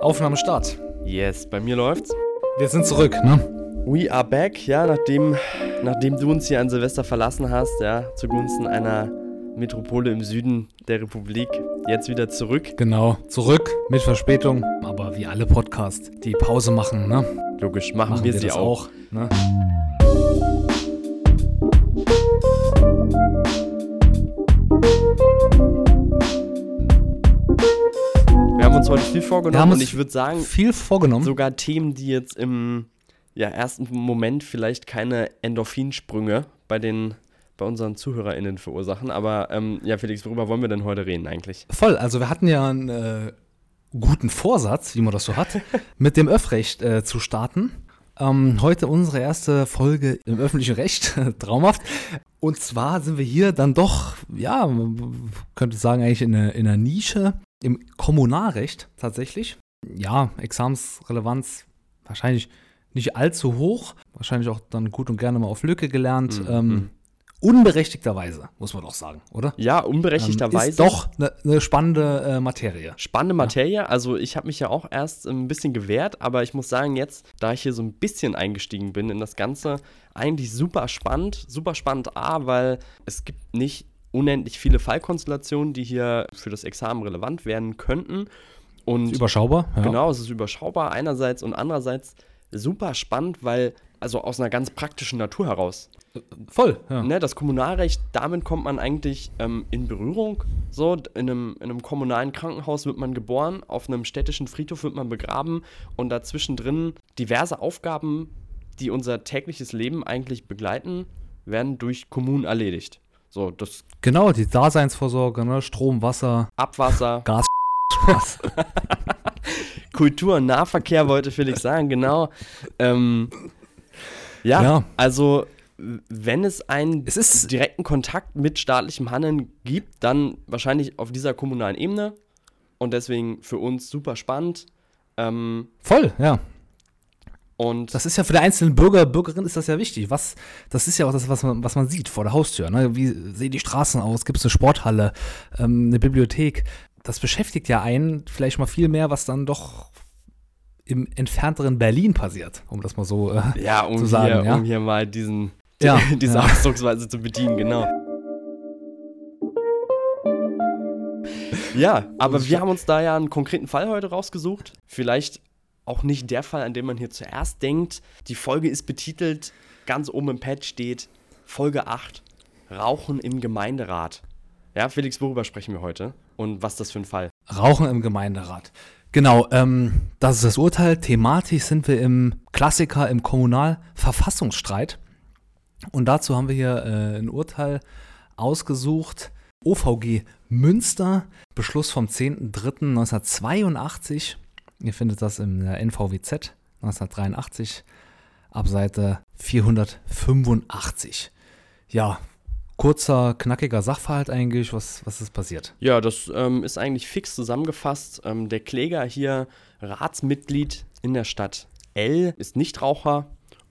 Aufnahme Start. Yes, bei mir läuft's. Wir sind zurück, ne? We are back, ja, nachdem, nachdem du uns hier an Silvester verlassen hast, ja, zugunsten einer Metropole im Süden der Republik, jetzt wieder zurück. Genau, zurück mit Verspätung. Aber wie alle Podcasts, die Pause machen, ne? Logisch, machen, Machen wir, wir sie auch. auch. Ne? Uns heute viel vorgenommen und ich würde sagen, Viel vorgenommen. sogar Themen, die jetzt im ja, ersten Moment vielleicht keine Endorphinsprünge bei den bei unseren ZuhörerInnen verursachen. Aber ähm, ja, Felix, worüber wollen wir denn heute reden eigentlich? Voll, also wir hatten ja einen äh, guten Vorsatz, wie man das so hat, mit dem Öffrecht äh, zu starten. Ähm, heute unsere erste Folge im öffentlichen Recht, traumhaft. Und zwar sind wir hier dann doch, ja, man könnte sagen, eigentlich in einer, in einer Nische im Kommunalrecht tatsächlich. Ja, Examensrelevanz wahrscheinlich nicht allzu hoch, wahrscheinlich auch dann gut und gerne mal auf Lücke gelernt. Mhm. Ähm, unberechtigterweise, muss man doch sagen, oder? Ja, Ähm, unberechtigterweise. Ist doch eine ne spannende äh, Materie. Spannende Materie. Also ich habe mich ja auch erst ein bisschen gewehrt, aber ich muss sagen, jetzt, da ich hier so ein bisschen eingestiegen bin in das Ganze, eigentlich super spannend. Super spannend A, weil es gibt nicht unendlich viele Fallkonstellationen, die hier für das Examen relevant werden könnten. Und Überschaubar, ja. Genau, es ist überschaubar einerseits und andererseits super spannend, weil, also aus einer ganz praktischen Natur heraus. Voll, ja. Ne, das Kommunalrecht, damit kommt man eigentlich ähm, in Berührung. So, in einem, in einem kommunalen Krankenhaus wird man geboren, auf einem städtischen Friedhof wird man begraben und dazwischen drin diverse Aufgaben, die unser tägliches Leben eigentlich begleiten, werden durch Kommunen erledigt. So, das Genau, die Daseinsvorsorge, ne? Strom, Wasser, Abwasser, Gas, Spaß. Kultur und Nahverkehr wollte Felix sagen, genau. Ähm, ja, Ja. also wenn es einen Es ist- direkten Kontakt mit staatlichem Handeln gibt, dann wahrscheinlich auf dieser kommunalen Ebene und deswegen für uns super spannend. Ähm, Voll, ja. Und Das ist ja für die einzelnen Bürger, Bürgerin ist das ja wichtig. Was, das ist ja auch das, was man, was man sieht vor der Haustür. Ne? Wie sehen die Straßen aus? Gibt es eine Sporthalle, ähm, eine Bibliothek? Das beschäftigt ja einen vielleicht mal viel mehr, was dann doch im entfernteren Berlin passiert, um das mal so äh, ja, um, zu sagen, hier, ja. um hier mal diesen, Ja, diese ja. Ausdrucksweise zu bedienen, genau. Ja, aber wir haben uns da ja einen konkreten Fall heute rausgesucht. Vielleicht auch nicht der Fall, an den man hier zuerst denkt. Die Folge ist betitelt, ganz oben im Pad steht Folge 8, Rauchen im Gemeinderat. Ja, Felix, worüber sprechen wir heute? Und was ist das für ein Fall? Rauchen im Gemeinderat. Genau, ähm, das ist das Urteil. Thematisch sind wir im Klassiker im Kommunalverfassungsstreit. Und dazu haben wir hier äh, ein Urteil ausgesucht. OVG Münster, Beschluss vom 10.03.1982. Ihr findet das der NVWZ 1983 ab Seite 485. Ja, kurzer, knackiger Sachverhalt eigentlich. Was, was ist passiert? Ja, das ähm, ist eigentlich fix zusammengefasst. Ähm, der Kläger hier, Ratsmitglied in der Stadt L, ist Nichtraucher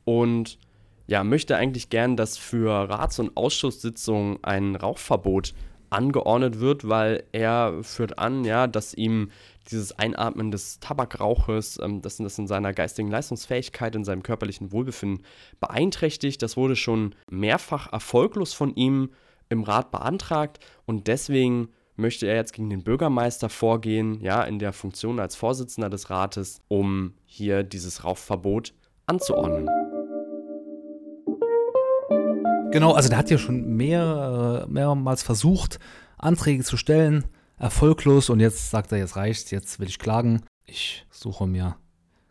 und ja, möchte eigentlich gern, dass für Rats- und Ausschusssitzungen ein Rauchverbot angeordnet wird, weil er führt an, ja, dass ihm dieses Einatmen des Tabakrauches, ähm, dass das in seiner geistigen Leistungsfähigkeit, in seinem körperlichen Wohlbefinden beeinträchtigt. Das wurde schon mehrfach erfolglos von ihm im Rat beantragt und deswegen möchte er jetzt gegen den Bürgermeister vorgehen, ja, in der Funktion als Vorsitzender des Rates, um hier dieses Rauchverbot anzuordnen. Genau, also der hat ja schon mehr, äh, mehrmals versucht, Anträge zu stellen, erfolglos und jetzt sagt er, jetzt reicht's, jetzt will ich klagen. Ich suche mir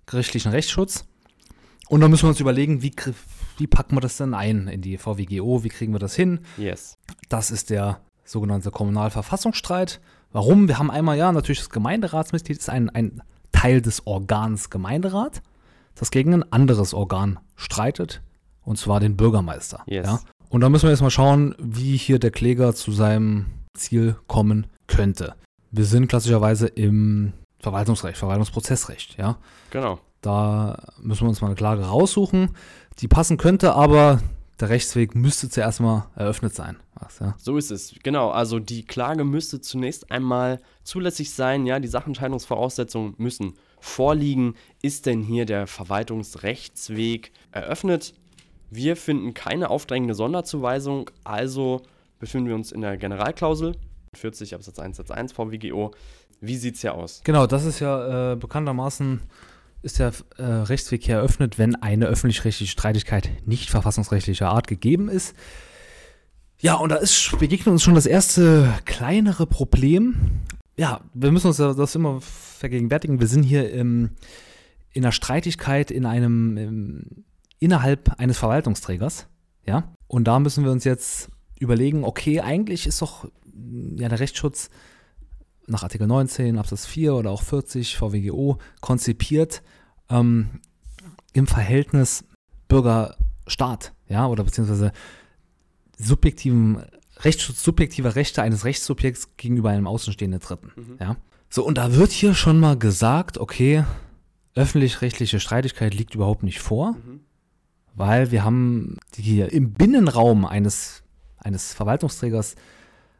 gerichtlichen Rechtsschutz. Und dann müssen wir uns überlegen, wie, wie packen wir das denn ein in die VWGO, wie kriegen wir das hin? Yes. Das ist der sogenannte Kommunalverfassungsstreit. Warum? Wir haben einmal, ja, natürlich das Gemeinderatsmitglied ist ein, ein Teil des Organs Gemeinderat, das gegen ein anderes Organ streitet, und zwar den Bürgermeister. Yes. Ja? Und da müssen wir jetzt mal schauen, wie hier der Kläger zu seinem Ziel kommen könnte. Wir sind klassischerweise im Verwaltungsrecht, Verwaltungsprozessrecht, ja. Genau. Da müssen wir uns mal eine Klage raussuchen, die passen könnte, aber der Rechtsweg müsste zuerst mal eröffnet sein. Was, ja? So ist es, genau. Also die Klage müsste zunächst einmal zulässig sein, ja, die Sachentscheidungsvoraussetzungen müssen vorliegen. Ist denn hier der Verwaltungsrechtsweg eröffnet? Wir finden keine aufdrängende Sonderzuweisung, also befinden wir uns in der Generalklausel 40 Absatz 1 Satz 1 VWGO. Wie sieht es hier aus? Genau, das ist ja äh, bekanntermaßen ist der äh, Rechtsweg hier eröffnet, wenn eine öffentlich-rechtliche Streitigkeit nicht verfassungsrechtlicher Art gegeben ist. Ja, und da ist, begegnet uns schon das erste kleinere Problem. Ja, wir müssen uns das immer vergegenwärtigen. Wir sind hier im, in einer Streitigkeit in einem, im, innerhalb eines Verwaltungsträgers. Ja, und da müssen wir uns jetzt überlegen, okay, eigentlich ist doch ja, der Rechtsschutz nach Artikel 19 Absatz 4 oder auch 40 VWGO konzipiert ähm, im Verhältnis Bürger-Staat, ja, oder beziehungsweise subjektiven Rechtsschutz subjektiver Rechte eines Rechtssubjekts gegenüber einem außenstehenden Dritten, mhm. ja. So, und da wird hier schon mal gesagt, okay, öffentlich-rechtliche Streitigkeit liegt überhaupt nicht vor, mhm. weil wir haben hier im Binnenraum eines, eines Verwaltungsträgers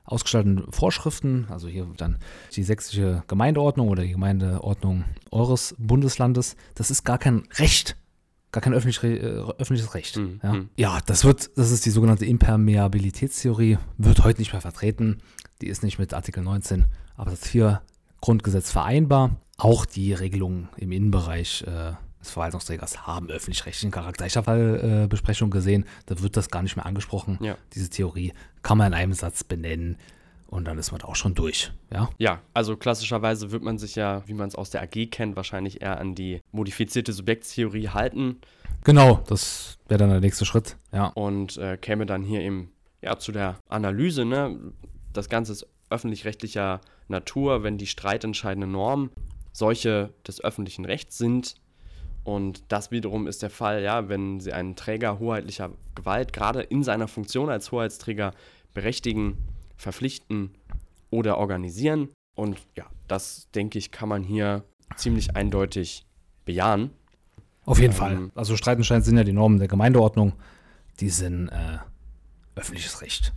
ausgestalteten Vorschriften, also hier dann die sächsische Gemeindeordnung oder die Gemeindeordnung eures Bundeslandes, das ist gar kein Recht, gar kein öffentlich, äh, öffentliches Recht. Mhm. Ja? Mhm. ja, das wird, das ist die sogenannte Impermeabilitätstheorie, wird heute nicht mehr vertreten. Die ist nicht mit Artikel 19 Absatz 4 Grundgesetz vereinbar. Auch die Regelungen im Innenbereich äh, des Verwaltungsträgers haben öffentlich-rechtlichen Charakter. Ich habe Fallbesprechung äh, gesehen, da wird das gar nicht mehr angesprochen. Ja. Diese Theorie kann man in einem Satz benennen und dann ist man auch schon durch. Ja, ja also klassischerweise wird man sich ja, wie man es aus der AG kennt, wahrscheinlich eher an die modifizierte Subjektstheorie halten. Genau, das wäre dann der nächste Schritt. Ja. Und äh, käme dann hier eben ja, zu der Analyse. Ne? Das Ganze ist öffentlich-rechtlicher Natur, wenn die streitentscheidenden Normen solche des öffentlichen Rechts sind, und das wiederum ist der Fall, ja, wenn sie einen Träger hoheitlicher Gewalt gerade in seiner Funktion als Hoheitsträger berechtigen, verpflichten oder organisieren. Und ja, das denke ich, kann man hier ziemlich eindeutig bejahen. Auf jeden ähm, Fall. Also Streitenschein sind ja die Normen der Gemeindeordnung. Die sind äh, öffentliches Recht.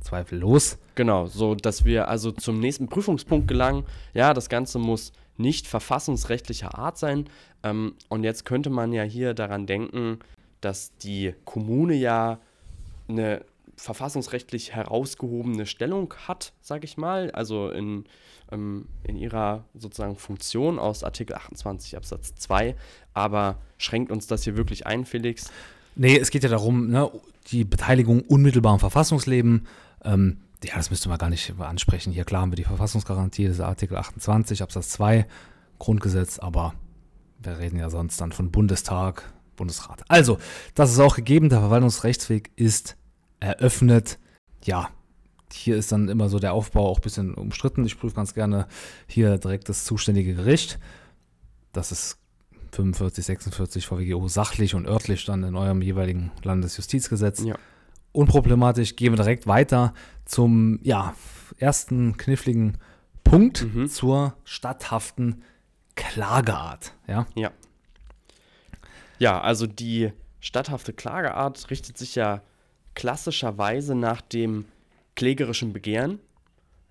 Zweifellos. Genau, so dass wir also zum nächsten Prüfungspunkt gelangen. Ja, das Ganze muss nicht verfassungsrechtlicher Art sein. Ähm, und jetzt könnte man ja hier daran denken, dass die Kommune ja eine verfassungsrechtlich herausgehobene Stellung hat, sage ich mal, also in, ähm, in ihrer sozusagen Funktion aus Artikel 28 Absatz 2. Aber schränkt uns das hier wirklich ein, Felix? Nee, es geht ja darum, ne, die Beteiligung unmittelbar im Verfassungsleben. Ähm, ja, das müsste man gar nicht ansprechen. Hier klar haben wir die Verfassungsgarantie, das ist Artikel 28 Absatz 2 Grundgesetz, aber wir reden ja sonst dann von Bundestag, Bundesrat. Also, das ist auch gegeben, der Verwaltungsrechtsweg ist eröffnet. Ja, hier ist dann immer so der Aufbau auch ein bisschen umstritten. Ich prüfe ganz gerne hier direkt das zuständige Gericht. Das ist 45, 46 VWGO sachlich und örtlich dann in eurem jeweiligen Landesjustizgesetz. Ja unproblematisch. Gehen wir direkt weiter zum ja, ersten kniffligen Punkt mhm. zur statthaften Klageart. Ja? ja. Ja, also die statthafte Klageart richtet sich ja klassischerweise nach dem klägerischen Begehren.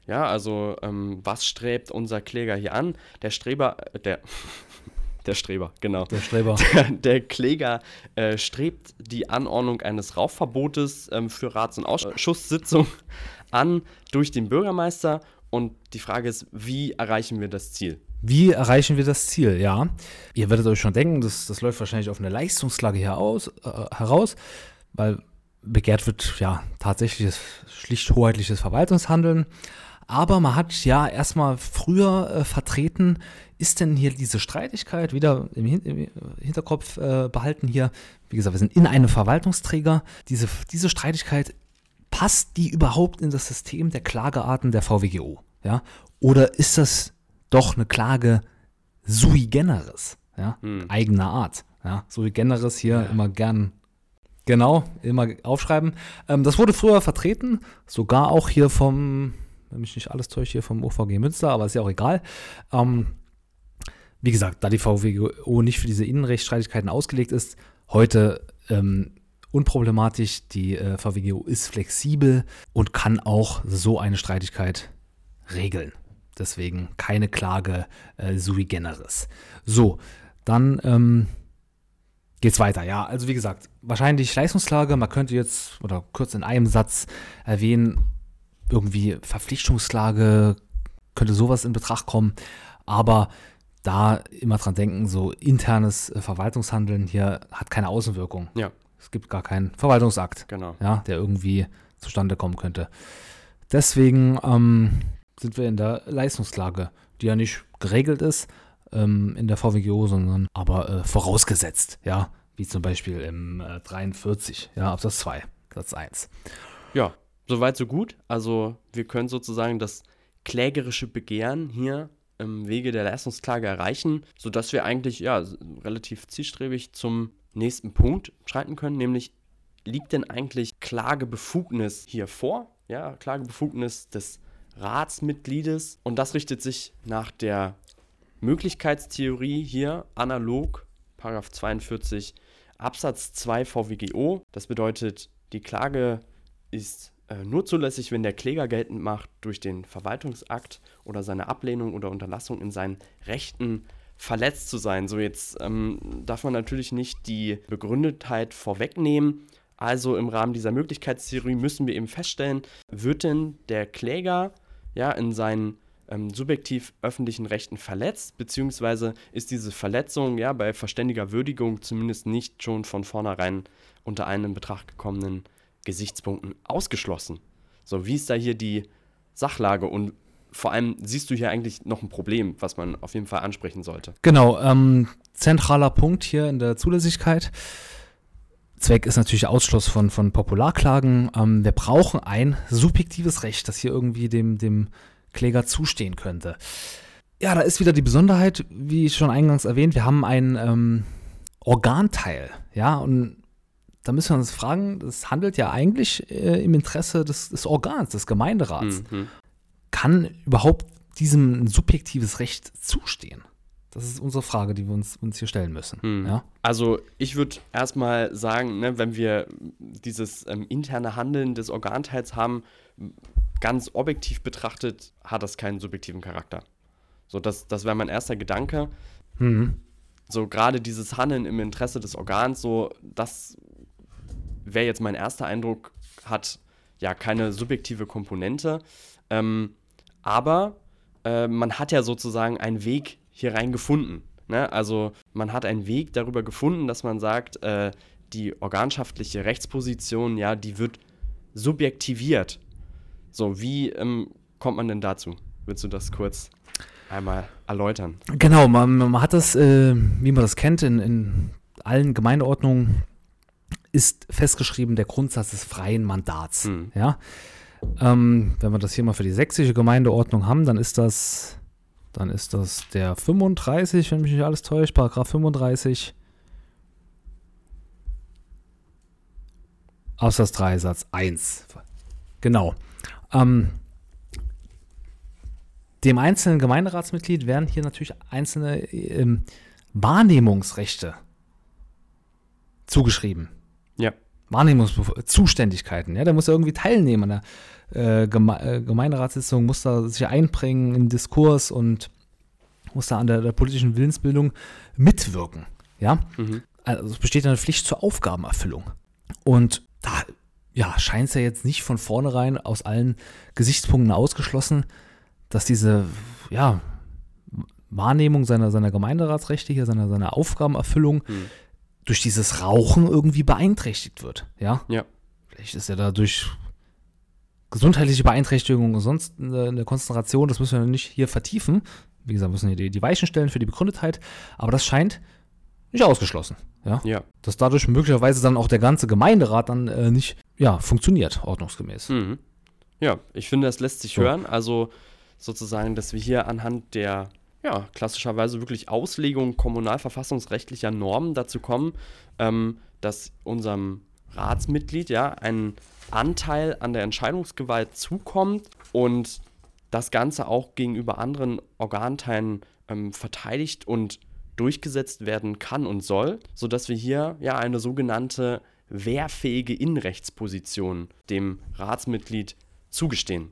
Ja, also ähm, was strebt unser Kläger hier an? Der Streber, äh, der der Streber, genau. Der Streber. Der, der Kläger äh, strebt die Anordnung eines Rauchverbotes ähm, für Rats- und Ausschusssitzung an durch den Bürgermeister. Und die Frage ist, wie erreichen wir das Ziel? Wie erreichen wir das Ziel? Ja, ihr werdet euch schon denken, das, das läuft wahrscheinlich auf eine Leistungsklage hier aus, äh, heraus, weil begehrt wird ja tatsächlich schlicht hoheitliches Verwaltungshandeln. Aber man hat ja erstmal früher äh, vertreten, ist denn hier diese Streitigkeit wieder im, Hin im Hinterkopf äh, behalten hier? Wie gesagt, wir sind in einem Verwaltungsträger. Diese, diese Streitigkeit, passt die überhaupt in das System der Klagearten der VWGO? Ja? Oder ist das doch eine Klage sui generis? Ja? Hm. Eigener Art. Ja? Sui generis hier ja. immer gern Genau, immer aufschreiben. Ähm, das wurde früher vertreten, sogar auch hier vom wenn mich nicht alles täuscht, hier vom OVG Münster, aber ist ja auch egal. Ähm, wie gesagt, da die VWGO nicht für diese Innenrechtsstreitigkeiten ausgelegt ist, heute ähm, unproblematisch. Die äh, VWGO ist flexibel und kann auch so eine Streitigkeit regeln. Deswegen keine Klage äh, sui generis. So, dann ähm, geht's weiter. Ja, also wie gesagt, wahrscheinlich Leistungsklage. Man könnte jetzt oder kurz in einem Satz erwähnen, irgendwie Verpflichtungsklage könnte sowas in Betracht kommen. Aber da immer dran denken, so internes äh, Verwaltungshandeln hier hat keine Außenwirkung. Ja. Es gibt gar keinen Verwaltungsakt, Genau. ja, der irgendwie zustande kommen könnte. Deswegen ähm, sind wir in der Leistungsklage, die ja nicht geregelt ist ähm, in der VWGO, sondern aber äh, vorausgesetzt, ja, wie zum Beispiel im äh, 43, ja, Absatz 2, Satz 1. Ja, soweit so gut. Also wir können sozusagen das klägerische Begehren hier im Wege der Leistungsklage erreichen, sodass wir eigentlich ja relativ zielstrebig zum nächsten Punkt schreiten können, nämlich liegt denn eigentlich Klagebefugnis hier vor? Ja, Klagebefugnis des Ratsmitgliedes und das richtet sich nach der Möglichkeitstheorie hier analog, Paragraph 42 Absatz 2 VWGO. Das bedeutet, die Klage ist nur zulässig, wenn der Kläger geltend macht, durch den Verwaltungsakt oder seine Ablehnung oder Unterlassung in seinen Rechten verletzt zu sein. So jetzt ähm, darf man natürlich nicht die Begründetheit vorwegnehmen. Also im Rahmen dieser Möglichkeitstheorie müssen wir eben feststellen, wird denn der Kläger ja in seinen ähm, subjektiv öffentlichen Rechten verletzt, beziehungsweise ist diese Verletzung ja bei verständiger Würdigung zumindest nicht schon von vornherein unter einen in Betracht gekommenen Gesichtspunkten ausgeschlossen. So, wie ist da hier die Sachlage und vor allem siehst du hier eigentlich noch ein Problem, was man auf jeden Fall ansprechen sollte. Genau, ähm, zentraler Punkt hier in der Zulässigkeit. Zweck ist natürlich Ausschluss von, von Popularklagen. Ähm, wir brauchen ein subjektives Recht, das hier irgendwie dem, dem Kläger zustehen könnte. Ja, da ist wieder die Besonderheit, wie schon eingangs erwähnt, wir haben einen ähm, Organteil. Ja, und da müssen wir uns fragen, das handelt ja eigentlich äh, im Interesse des, des Organs, des Gemeinderats Mhm. kann überhaupt diesem ein subjektives Recht zustehen? Das ist unsere Frage, die wir uns, uns hier stellen müssen. Hm. Ja? Also ich würde erstmal sagen, ne, wenn wir dieses ähm, interne Handeln des Organteils haben, ganz objektiv betrachtet, hat das keinen subjektiven Charakter. So, das, das wäre mein erster Gedanke. Mhm. So, gerade dieses Handeln im Interesse des Organs, so, das wäre jetzt mein erster Eindruck, hat ja keine subjektive Komponente. Ähm, aber äh, man hat ja sozusagen einen Weg hier rein gefunden. Ne? Also man hat einen Weg darüber gefunden, dass man sagt, äh, die organschaftliche Rechtsposition, ja, die wird subjektiviert. So, wie ähm, kommt man denn dazu? Willst du das kurz einmal erläutern? Genau, man, man hat das, äh, wie man das kennt, in, in allen Gemeindeordnungen ist festgeschrieben der Grundsatz des freien Mandats. Hm. Ja? Ähm, wenn wir das hier mal für die sächsische Gemeindeordnung haben, dann ist das, dann ist das der 35, wenn mich nicht alles täuscht, Paragraph 35. Absatz 3, Satz 1. Genau. Ähm, dem einzelnen Gemeinderatsmitglied werden hier natürlich einzelne ähm, Wahrnehmungsrechte zugeschrieben. Ja. Wahrnehmungszuständigkeiten. Ja, der muss ja irgendwie teilnehmen an der äh, Geme äh, Gemeinderatssitzung, muss da sich einbringen im Diskurs und muss da an der, der politischen Willensbildung mitwirken. Ja, Mhm. also es besteht eine Pflicht zur Aufgabenerfüllung. Und da ja, scheint es ja jetzt nicht von vornherein aus allen Gesichtspunkten ausgeschlossen, dass diese ja, Wahrnehmung seiner, seiner Gemeinderatsrechte hier, seiner, seiner Aufgabenerfüllung Hm. Durch dieses Rauchen irgendwie beeinträchtigt wird. Ja? Ja. Vielleicht ist er dadurch gesundheitliche Beeinträchtigung und sonst eine, Konzentration, das müssen wir nicht hier vertiefen. Wie gesagt, wir müssen hier die, die Weichen stellen für die Begründetheit, aber das scheint nicht ausgeschlossen. Ja? Ja. Dass dadurch möglicherweise dann auch der ganze Gemeinderat dann äh, nicht ja, funktioniert, ordnungsgemäß. Mhm. Ja, ich finde, das lässt sich So. hören. Also sozusagen, dass wir hier anhand der, ja, klassischerweise wirklich Auslegung kommunalverfassungsrechtlicher Normen dazu kommen, ähm, dass unserem Ratsmitglied ja ein Anteil an der Entscheidungsgewalt zukommt und das Ganze auch gegenüber anderen Organteilen ähm, verteidigt und durchgesetzt werden kann und soll, sodass wir hier ja eine sogenannte wehrfähige Innenrechtsposition dem Ratsmitglied zugestehen.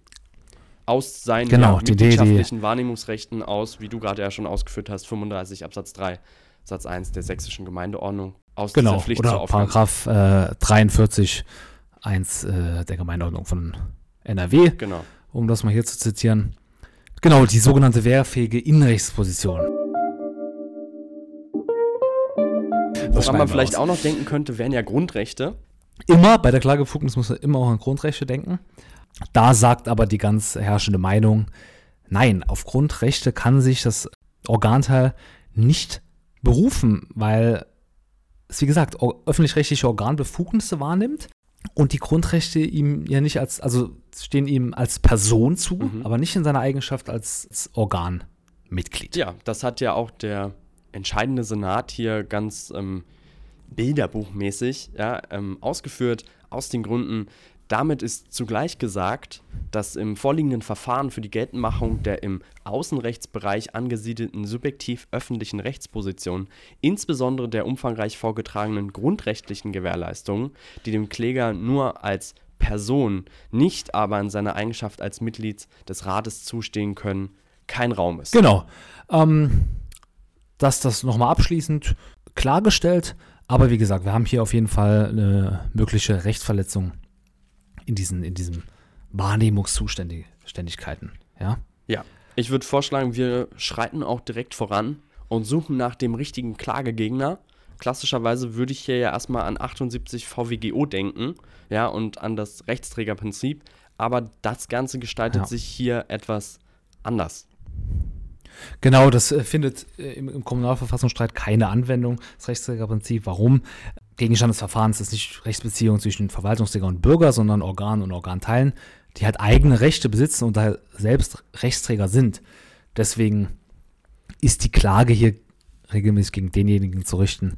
Aus seinen Genau, ja, mitgliedschaftlichen Wahrnehmungsrechten aus, wie du gerade ja schon ausgeführt hast, 35 Absatz 3 Satz 1 der sächsischen Gemeindeordnung aus Genau, dieser Pflicht oder. Paragraph äh, 43 1 äh, der Gemeindeordnung von NRW, Genau. um das mal hier zu zitieren. Genau, die sogenannte wehrfähige Innenrechtsposition. Was Woran man vielleicht auch noch denken könnte, wären ja Grundrechte. Immer, bei der Klagebefugnis muss man immer auch an Grundrechte denken. Da sagt aber die ganz herrschende Meinung, nein, auf Grundrechte kann sich das Organteil nicht berufen, weil es, wie gesagt, öffentlich-rechtliche Organbefugnisse wahrnimmt und die Grundrechte ihm ja nicht als, also stehen ihm als Person zu, Mhm. aber nicht in seiner Eigenschaft als, als Organmitglied. Ja, das hat ja auch der entscheidende Senat hier ganz ähm, bilderbuchmäßig ja, ähm, ausgeführt, aus den Gründen, damit ist zugleich gesagt, dass im vorliegenden Verfahren für die Geltendmachung der im Außenrechtsbereich angesiedelten subjektiv öffentlichen Rechtsposition, insbesondere der umfangreich vorgetragenen grundrechtlichen Gewährleistungen, die dem Kläger nur als Person, nicht aber in seiner Eigenschaft als Mitglied des Rates zustehen können, kein Raum ist. Genau. Ähm, dass das nochmal abschließend klargestellt. Aber wie gesagt, wir haben hier auf jeden Fall eine mögliche Rechtsverletzung in diesen, in diesen Wahrnehmungszuständigkeiten. Ja? Ja, ich würde vorschlagen, wir schreiten auch direkt voran und suchen nach dem richtigen Klagegegner. Klassischerweise würde ich hier ja erstmal an 78 VWGO denken, ja, und an das Rechtsträgerprinzip, aber das Ganze gestaltet Ja. sich hier etwas anders. Genau, das äh, findet äh, im, im Kommunalverfassungsstreit keine Anwendung, das Rechtsträgerprinzip. Warum? Gegenstand des Verfahrens ist nicht Rechtsbeziehung zwischen Verwaltungsträger und Bürger, sondern Organ und Organteilen, die halt eigene Rechte besitzen und daher selbst Rechtsträger sind. Deswegen ist die Klage hier regelmäßig gegen denjenigen zu richten,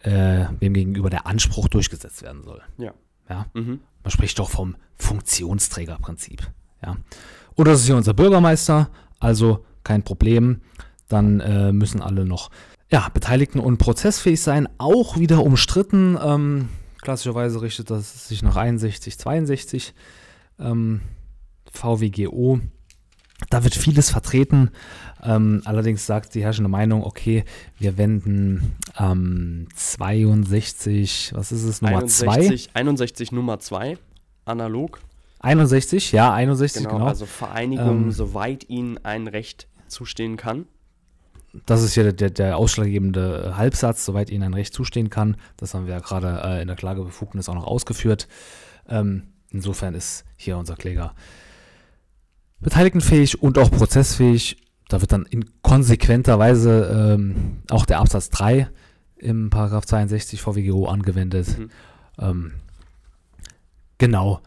äh, wem gegenüber der Anspruch durchgesetzt werden soll. Ja. Ja? Mhm. Man spricht doch vom Funktionsträgerprinzip. Ja. Oder das ist hier unser Bürgermeister, also kein Problem. Dann äh, müssen alle noch ja, Beteiligten und prozessfähig sein. Auch wieder umstritten. Ähm, klassischerweise richtet das sich nach 61, 62 ähm, VWGO. Da wird vieles vertreten. Ähm, allerdings sagt die herrschende Meinung, okay, wir wenden ähm, 62, was ist es, Nummer 2? 61, 61 Nummer 2, analog. 61, ja, 61, Genau, genau. also Vereinigungen, Ähm, soweit ihnen ein Recht zustehen kann. Das ist ja der, der, der ausschlaggebende Halbsatz, soweit Ihnen ein Recht zustehen kann. Das haben wir ja gerade äh, in der Klagebefugnis auch noch ausgeführt. Ähm, insofern ist hier unser Kläger beteiligtenfähig und auch prozessfähig. Da wird dann in konsequenter Weise ähm, auch der Absatz 3 im Paragraph 62 VWGO angewendet. Mhm. Ähm, genau.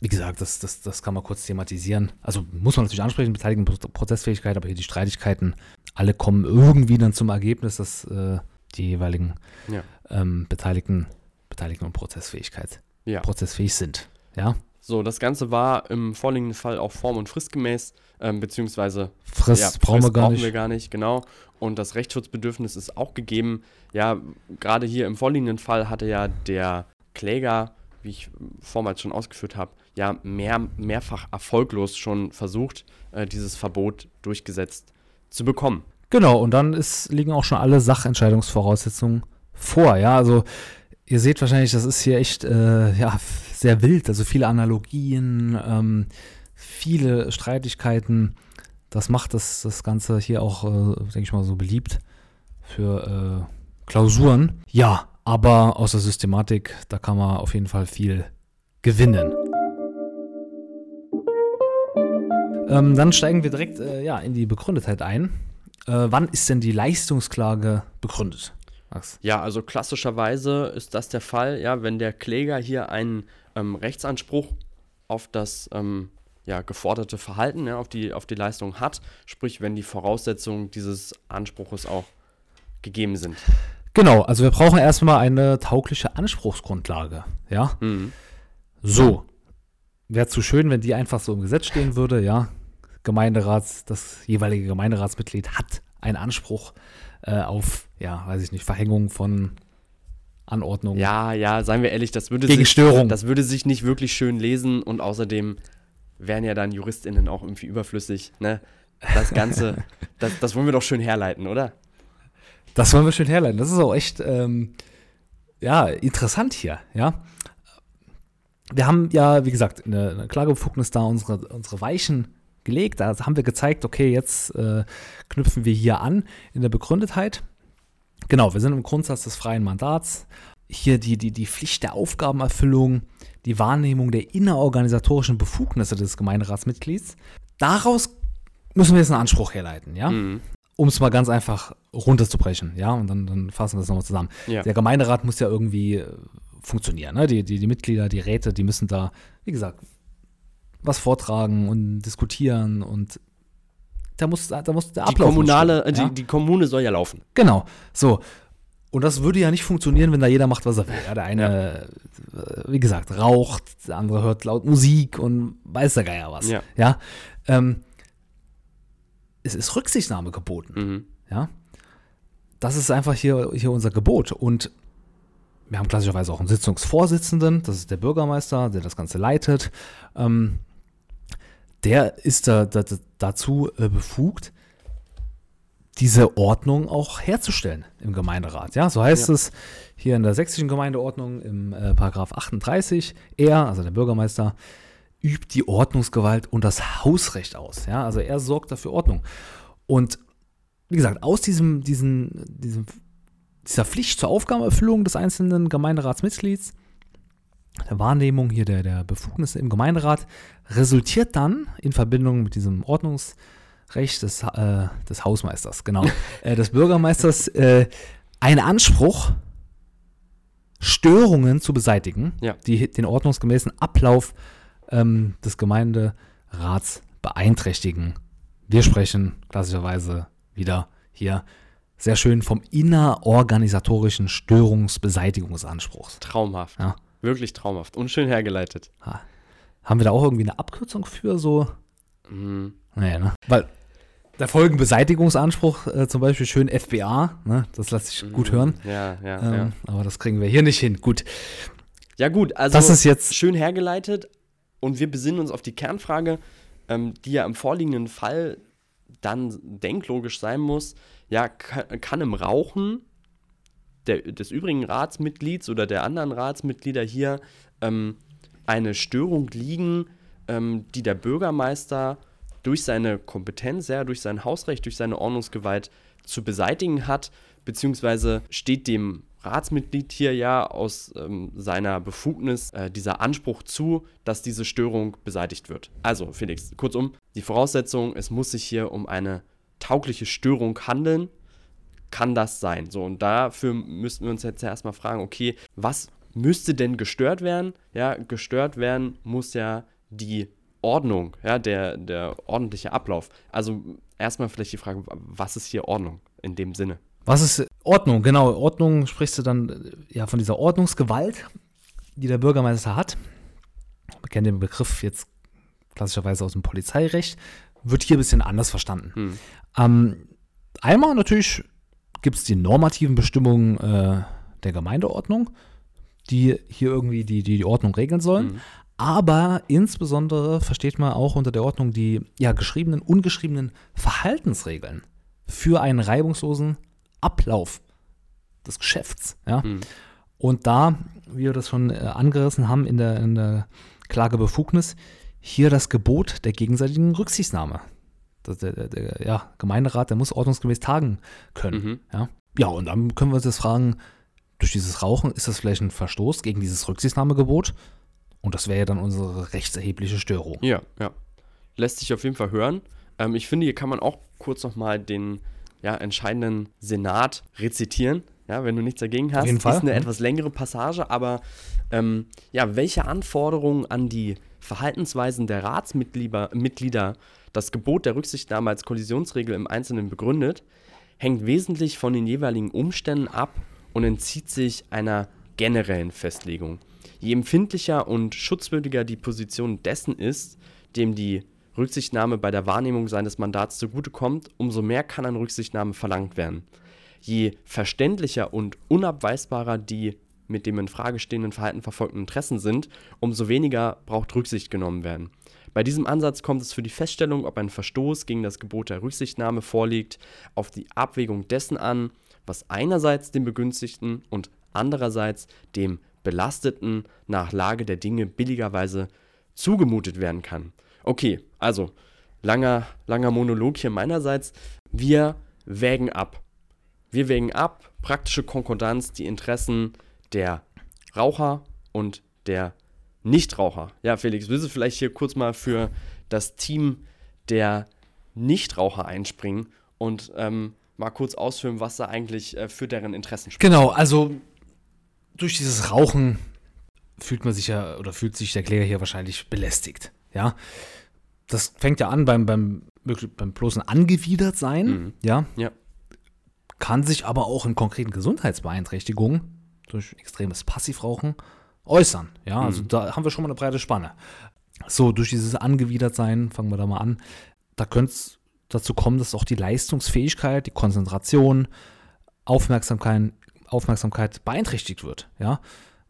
Wie gesagt, das, das, das kann man kurz thematisieren. Also muss man natürlich ansprechen, Beteiligung, Pro- Prozessfähigkeit, aber hier die Streitigkeiten, alle kommen irgendwie dann zum Ergebnis, dass äh, die jeweiligen Ja. ähm, Beteiligten, Beteiligten und Prozessfähigkeit Ja. prozessfähig sind. Ja, So, das Ganze war im vorliegenden Fall auch form- und fristgemäß, ähm, beziehungsweise Frist ja, brauchen wir Frist gar brauchen nicht. wir gar nicht, genau. Und das Rechtsschutzbedürfnis ist auch gegeben. Ja, gerade hier im vorliegenden Fall hatte ja der Kläger, wie ich vormals schon ausgeführt habe, ja mehr, mehrfach erfolglos schon versucht, äh, dieses Verbot durchgesetzt zu bekommen. Genau, und dann ist, liegen auch schon alle Sachentscheidungsvoraussetzungen vor. Ja, also ihr seht wahrscheinlich, das ist hier echt äh, ja, sehr wild. Also viele Analogien, ähm, viele Streitigkeiten. Das macht das, das Ganze hier auch, äh, denke ich mal, so beliebt für äh, Klausuren. Ja, aber aus der Systematik, da kann man auf jeden Fall viel gewinnen. Ähm, dann steigen wir direkt äh, ja, in die Begründetheit ein. Äh, wann ist denn die Leistungsklage begründet? Max? Ja, also klassischerweise ist das der Fall, ja, wenn der Kläger hier einen ähm, Rechtsanspruch auf das ähm, ja, geforderte Verhalten, ja, auf, die, auf die Leistung hat, sprich, wenn die Voraussetzungen dieses Anspruches auch gegeben sind. Genau, also wir brauchen erstmal eine taugliche Anspruchsgrundlage. Ja, Mhm. so. Wäre zu schön, wenn die einfach so im Gesetz stehen würde, ja. Gemeinderats, das jeweilige Gemeinderatsmitglied hat einen Anspruch äh, auf, ja, weiß ich nicht, Verhängung von Anordnung. Ja, ja, seien wir ehrlich, das würde, Gegen sich, Störung. das würde sich nicht wirklich schön lesen und außerdem wären ja dann JuristInnen auch irgendwie überflüssig. Ne? Das Ganze, das, das wollen wir doch schön herleiten, oder? Das wollen wir schön herleiten. Das ist auch echt, ähm, ja, interessant hier, ja. Wir haben ja, wie gesagt, eine, eine Klagebefugnis da unsere, unsere Weichen gelegt. Da haben wir gezeigt, okay, jetzt äh, knüpfen wir hier an in der Begründetheit. Genau, wir sind im Grundsatz des freien Mandats. Hier die, die, die Pflicht der Aufgabenerfüllung, die Wahrnehmung der innerorganisatorischen Befugnisse des Gemeinderatsmitglieds. Daraus müssen wir jetzt einen Anspruch herleiten, ja? Mhm. Um es mal ganz einfach runterzubrechen, ja? Und dann, dann fassen wir das nochmal zusammen. Ja. Der Gemeinderat muss ja irgendwie äh, funktionieren, ne? Die, die, die Mitglieder, die Räte, die müssen da, wie gesagt, was vortragen und diskutieren und da muss, da muss der Die Ablauf muss kommunale, die, ja? die Kommune soll ja laufen. Genau, so. Und das würde ja nicht funktionieren, wenn da jeder macht, was er will. Ja, der eine, äh, wie gesagt, raucht, der andere hört laut Musik und weiß der Geier was. Ja. ja? Ähm, es ist Rücksichtnahme geboten. Mhm. Ja? Das ist einfach hier, hier unser Gebot. Und wir haben klassischerweise auch einen Sitzungsvorsitzenden, das ist der Bürgermeister, der das Ganze leitet. Ähm, der ist da, da, da, dazu äh, befugt, diese Ordnung auch herzustellen im Gemeinderat. Ja, so heißt Ja. es hier in der sächsischen Gemeindeordnung im äh, Paragraph 38. Er, also der Bürgermeister, übt die Ordnungsgewalt und das Hausrecht aus. Ja, also er sorgt dafür Ordnung. Und wie gesagt, aus diesem, diesen, diesem, dieser Pflicht zur Aufgabenerfüllung des einzelnen Gemeinderatsmitglieds, der Wahrnehmung hier der, der Befugnisse im Gemeinderat, resultiert dann in Verbindung mit diesem Ordnungsrecht des, äh, des Hausmeisters, genau, äh, des Bürgermeisters, äh, ein Anspruch, Störungen zu beseitigen, Ja. die den ordnungsgemäßen Ablauf ähm, des Gemeinderats beeinträchtigen. Wir sprechen klassischerweise wieder hier sehr schön vom innerorganisatorischen Störungsbeseitigungsanspruchs. Traumhaft. Ja. Wirklich traumhaft. Und schön hergeleitet. Ha. Haben wir da auch irgendwie eine Abkürzung für so? Mhm. Naja, ne? Weil der Folgenbeseitigungsanspruch, äh, zum Beispiel schön FBA, ne? das lässt sich gut hören. Ja, ja, Ähm, ja. Aber das kriegen wir hier nicht hin. Gut. Ja, gut, also Das ist jetzt- schön hergeleitet und wir besinnen uns auf die Kernfrage, ähm, die ja im vorliegenden Fall dann denklogisch sein muss. Ja, kann, kann im Rauchen der, des übrigen Ratsmitglieds oder der anderen Ratsmitglieder hier ähm, eine Störung liegen, ähm, die der Bürgermeister durch seine Kompetenz, ja, durch sein Hausrecht, durch seine Ordnungsgewalt zu beseitigen hat, beziehungsweise steht dem Ratsmitglied hier ja aus ähm, seiner Befugnis äh, dieser Anspruch zu, dass diese Störung beseitigt wird. Also, Felix, kurzum, die Voraussetzung, es muss sich hier um eine taugliche Störung handeln, kann das sein? So, und dafür müssten wir uns jetzt ja erstmal fragen, okay, was müsste denn gestört werden? Ja, gestört werden muss ja die Ordnung, ja, der, der ordentliche Ablauf. Also erstmal vielleicht die Frage, was ist hier Ordnung in dem Sinne? Was ist Ordnung? Genau, Ordnung sprichst du dann äh, ja von dieser Ordnungsgewalt, die der Bürgermeister hat. Wir kennen den Begriff jetzt klassischerweise aus dem Polizeirecht, wird hier ein bisschen anders verstanden. Hm. Ähm, einmal natürlich gibt es die normativen Bestimmungen äh, der Gemeindeordnung, die hier irgendwie die, die, die Ordnung regeln sollen. Mhm. Aber insbesondere versteht man auch unter der Ordnung die ja, geschriebenen, ungeschriebenen Verhaltensregeln für einen reibungslosen Ablauf des Geschäfts. Ja? Hm. Und da, wie wir das schon äh, angerissen haben in der, in der Klagebefugnis, hier das Gebot der gegenseitigen Rücksichtnahme. Das, der, der, der ja, Gemeinderat, der muss ordnungsgemäß tagen können. Mhm. Ja? ja, und dann können wir uns jetzt fragen, durch dieses Rauchen, ist das vielleicht ein Verstoß gegen dieses Rücksichtnahmegebot? Und das wäre ja dann unsere rechtserhebliche Störung. Ja, ja. Lässt sich auf jeden Fall hören. Ähm, ich finde, hier kann man auch kurz nochmal den ja, entscheidenden Senat rezitieren. Ja, wenn du nichts dagegen hast. Ist eine mhm. etwas längere Passage, aber ähm, ja, welche Anforderungen an die Verhaltensweisen der Ratsmitglieder Mitglieder das Gebot der Rücksichtnahme als Kollisionsregel im Einzelnen begründet, hängt wesentlich von den jeweiligen Umständen ab und entzieht sich einer generellen Festlegung. Je empfindlicher und schutzwürdiger die Position dessen ist, dem die Rücksichtnahme bei der Wahrnehmung seines Mandats zugutekommt, umso mehr kann an Rücksichtnahme verlangt werden. Je verständlicher und unabweisbarer die mit dem in Frage stehenden Verhalten verfolgten Interessen sind, umso weniger braucht Rücksicht genommen werden. Bei diesem Ansatz kommt es für die Feststellung, ob ein Verstoß gegen das Gebot der Rücksichtnahme vorliegt, auf die Abwägung dessen an, was einerseits dem Begünstigten und andererseits dem Belasteten nach Lage der Dinge billigerweise zugemutet werden kann. Okay, also langer, langer Monolog hier meinerseits. Wir wägen ab. Wir wägen ab, praktische Konkordanz, die Interessen der Raucher und der Nichtraucher. Ja, Felix, willst du vielleicht hier kurz mal für das Team der Nichtraucher einspringen und ähm, mal kurz ausführen, was da eigentlich äh, für deren Interessen spricht? Genau, also durch dieses Rauchen fühlt man sich ja oder fühlt sich der Kläger hier wahrscheinlich belästigt. Ja, das fängt ja an beim, beim, beim bloßen Angewidertsein. Mhm. Ja? ja. Kann sich aber auch in konkreten Gesundheitsbeeinträchtigungen durch extremes Passivrauchen äußern. Ja, also mhm. da haben wir schon mal eine breite Spanne. So, durch dieses Angewidertsein, fangen wir da mal an, da könnte es dazu kommen, dass auch die Leistungsfähigkeit, die Konzentration, Aufmerksamkeit, Aufmerksamkeit beeinträchtigt wird. Ja,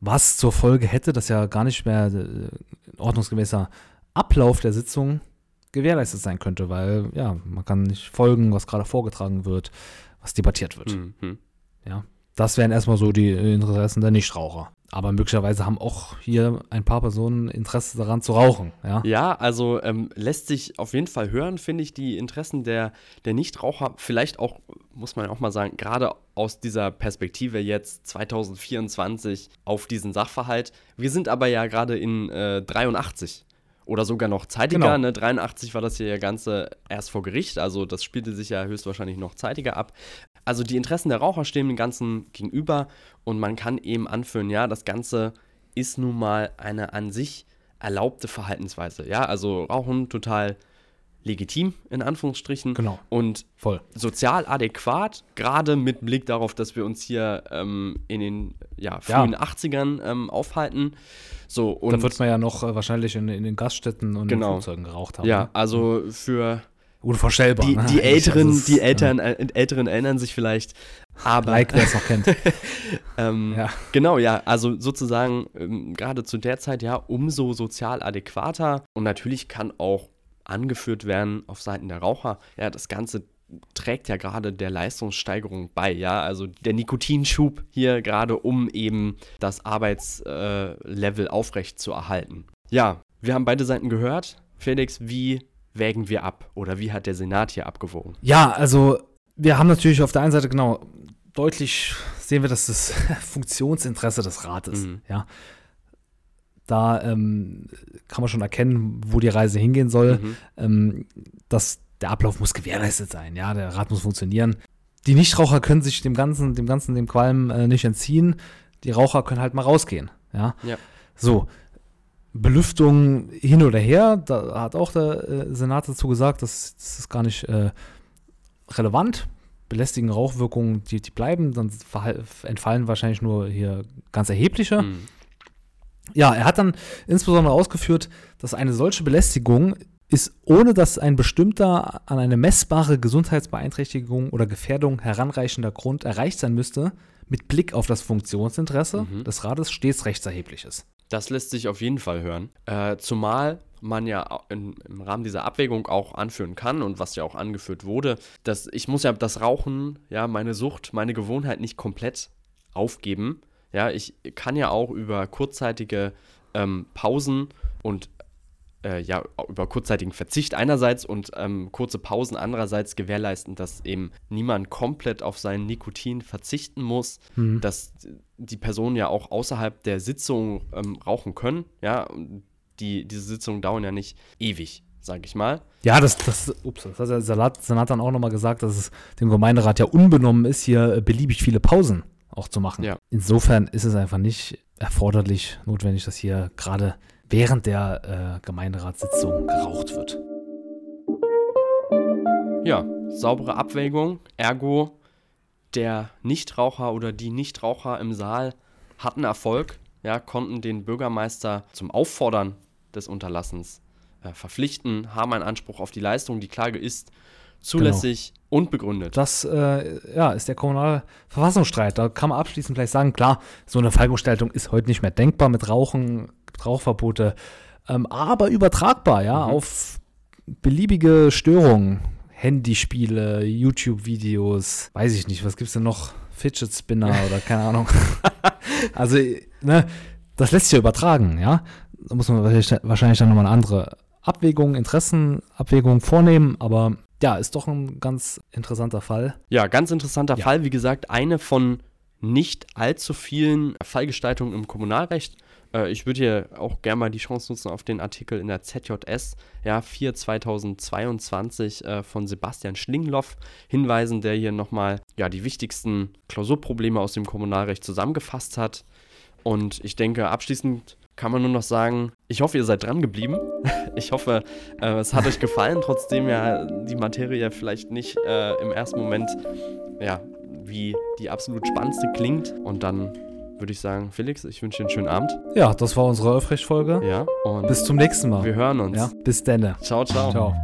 was zur Folge hätte, dass ja gar nicht mehr äh, ordnungsgemäßer Ablauf der Sitzung gewährleistet sein könnte, weil ja, man kann nicht folgen, was gerade vorgetragen wird, was debattiert wird. Mhm. Ja, das wären erstmal so die Interessen der Nichtraucher. Aber möglicherweise haben auch hier ein paar Personen Interesse daran zu rauchen. Ja, ja also ähm, lässt sich auf jeden Fall hören, finde ich, die Interessen der, der Nichtraucher. Vielleicht auch, muss man auch mal sagen, gerade aus dieser Perspektive jetzt 2024 auf diesen Sachverhalt. Wir sind aber ja gerade in äh, 83 oder sogar noch zeitiger. Genau. Ne? 83 war das hier ja Ganze erst vor Gericht, also das spielte sich ja höchstwahrscheinlich noch zeitiger ab. Also die Interessen der Raucher stehen dem Ganzen gegenüber und man kann eben anführen, ja, das Ganze ist nun mal eine an sich erlaubte Verhaltensweise. Ja, also Rauchen total legitim, in Anführungsstrichen. Genau. Und voll. sozial adäquat, gerade mit Blick darauf, dass wir uns hier ähm, in den ja, frühen ja. 80ern ähm, aufhalten. So, und da wird man ja noch äh, wahrscheinlich in, in, den Gaststätten und genau. in Flugzeugen geraucht haben. Ja, ne? also für Unvorstellbar. Die, ne? die Älteren, ist, die Eltern, äh, Älteren erinnern sich vielleicht. Aber, like, wer es noch kennt. ähm, ja. Genau, ja. Also sozusagen ähm, gerade zu der Zeit ja umso sozial adäquater. Und natürlich kann auch angeführt werden auf Seiten der Raucher. Ja, das Ganze trägt ja gerade der Leistungssteigerung bei, ja, also der Nikotinschub hier gerade, um eben das Arbeitslevel äh, aufrecht zu erhalten. Ja, wir haben beide Seiten gehört. Felix, wie wägen wir ab oder wie hat der Senat hier abgewogen? Ja, also wir haben natürlich auf der einen Seite genau deutlich sehen wir, dass das Funktionsinteresse des Rates, mhm. ja, da ähm, kann man schon erkennen, wo die Reise hingehen soll. Mhm. Ähm, dass der Ablauf muss gewährleistet sein, ja, der Rat muss funktionieren. Die Nichtraucher können sich dem Ganzen, dem Ganzen, dem Qualm äh, nicht entziehen. Die Raucher können halt mal rausgehen, ja. ja. So, Belüftung hin oder her, da hat auch der äh, Senat dazu gesagt, das, das ist gar nicht äh, relevant. Belästigen Rauchwirkungen, die, die bleiben, dann entfallen wahrscheinlich nur hier ganz erhebliche. Mhm. Ja, er hat dann insbesondere ausgeführt, dass eine solche Belästigung ist, ohne dass ein bestimmter an eine messbare Gesundheitsbeeinträchtigung oder Gefährdung heranreichender Grund erreicht sein müsste, mit Blick auf das Funktionsinteresse mhm. des Rates stets rechtserheblich ist. Das lässt sich auf jeden Fall hören. Äh, zumal man ja in, im Rahmen dieser Abwägung auch anführen kann und was ja auch angeführt wurde, dass ich muss ja das Rauchen, ja, meine Sucht, meine Gewohnheit nicht komplett aufgeben. Ja, ich kann ja auch über kurzzeitige ähm, Pausen und äh, ja, über kurzzeitigen Verzicht einerseits und ähm, kurze Pausen andererseits gewährleisten, dass eben niemand komplett auf sein Nikotin verzichten muss, mhm. dass die Personen ja auch außerhalb der Sitzung ähm, rauchen können. Ja, die, diese Sitzungen dauern ja nicht ewig sage ich mal. Ja, das, das, ups, das hat der Salat, Senat dann auch nochmal gesagt, dass es dem Gemeinderat ja unbenommen ist, hier äh, beliebig viele Pausen auch zu machen. Ja. Insofern ist es einfach nicht erforderlich, notwendig, dass hier gerade während der äh, Gemeinderatssitzung geraucht wird. Ja, saubere Abwägung, ergo der Nichtraucher oder die Nichtraucher im Saal hatten Erfolg, ja, konnten den Bürgermeister zum Auffordern des Unterlassens äh, verpflichten, haben einen Anspruch auf die Leistung. Die Klage ist zulässig und begründet. Das äh, ja, ist der kommunale Verfassungsstreit. Da kann man abschließend vielleicht sagen, klar, so eine Fallgestaltung ist heute nicht mehr denkbar mit Rauchen, Rauchverbote, ähm, aber übertragbar, ja, Mhm. auf beliebige Störungen. Handyspiele, YouTube-Videos, weiß ich nicht, was gibt's denn noch? Fidget Spinner oder keine Ahnung. also, ne, das lässt sich ja übertragen, ja. Da muss man wahrscheinlich- wahrscheinlich dann nochmal eine andere Abwägung, Interessenabwägung vornehmen, aber ja, ist doch ein ganz interessanter Fall. Ja, ganz interessanter Ja. Fall. Wie gesagt, eine von nicht allzu vielen Fallgestaltungen im Kommunalrecht. Äh, ich würde hier auch gerne mal die Chance nutzen, auf den Artikel in der ZJS, ja, 4 2022 äh, von Sebastian Schlingloff hinweisen, der hier nochmal ja, die wichtigsten Klausurprobleme aus dem Kommunalrecht zusammengefasst hat. Und ich denke, abschließend kann man nur noch sagen, ich hoffe, ihr seid dran geblieben. Ich hoffe, äh, es hat euch gefallen, trotzdem ja die Materie vielleicht nicht äh, im ersten Moment ja, wie die absolut spannendste klingt. Und dann würde ich sagen, Felix, ich wünsche dir einen schönen Abend. Ja, das war unsere Öffrecht-Folge. Ja, und Bis zum nächsten Mal. wir hören uns. Ja, bis denne. Ciao, ciao. Ciao.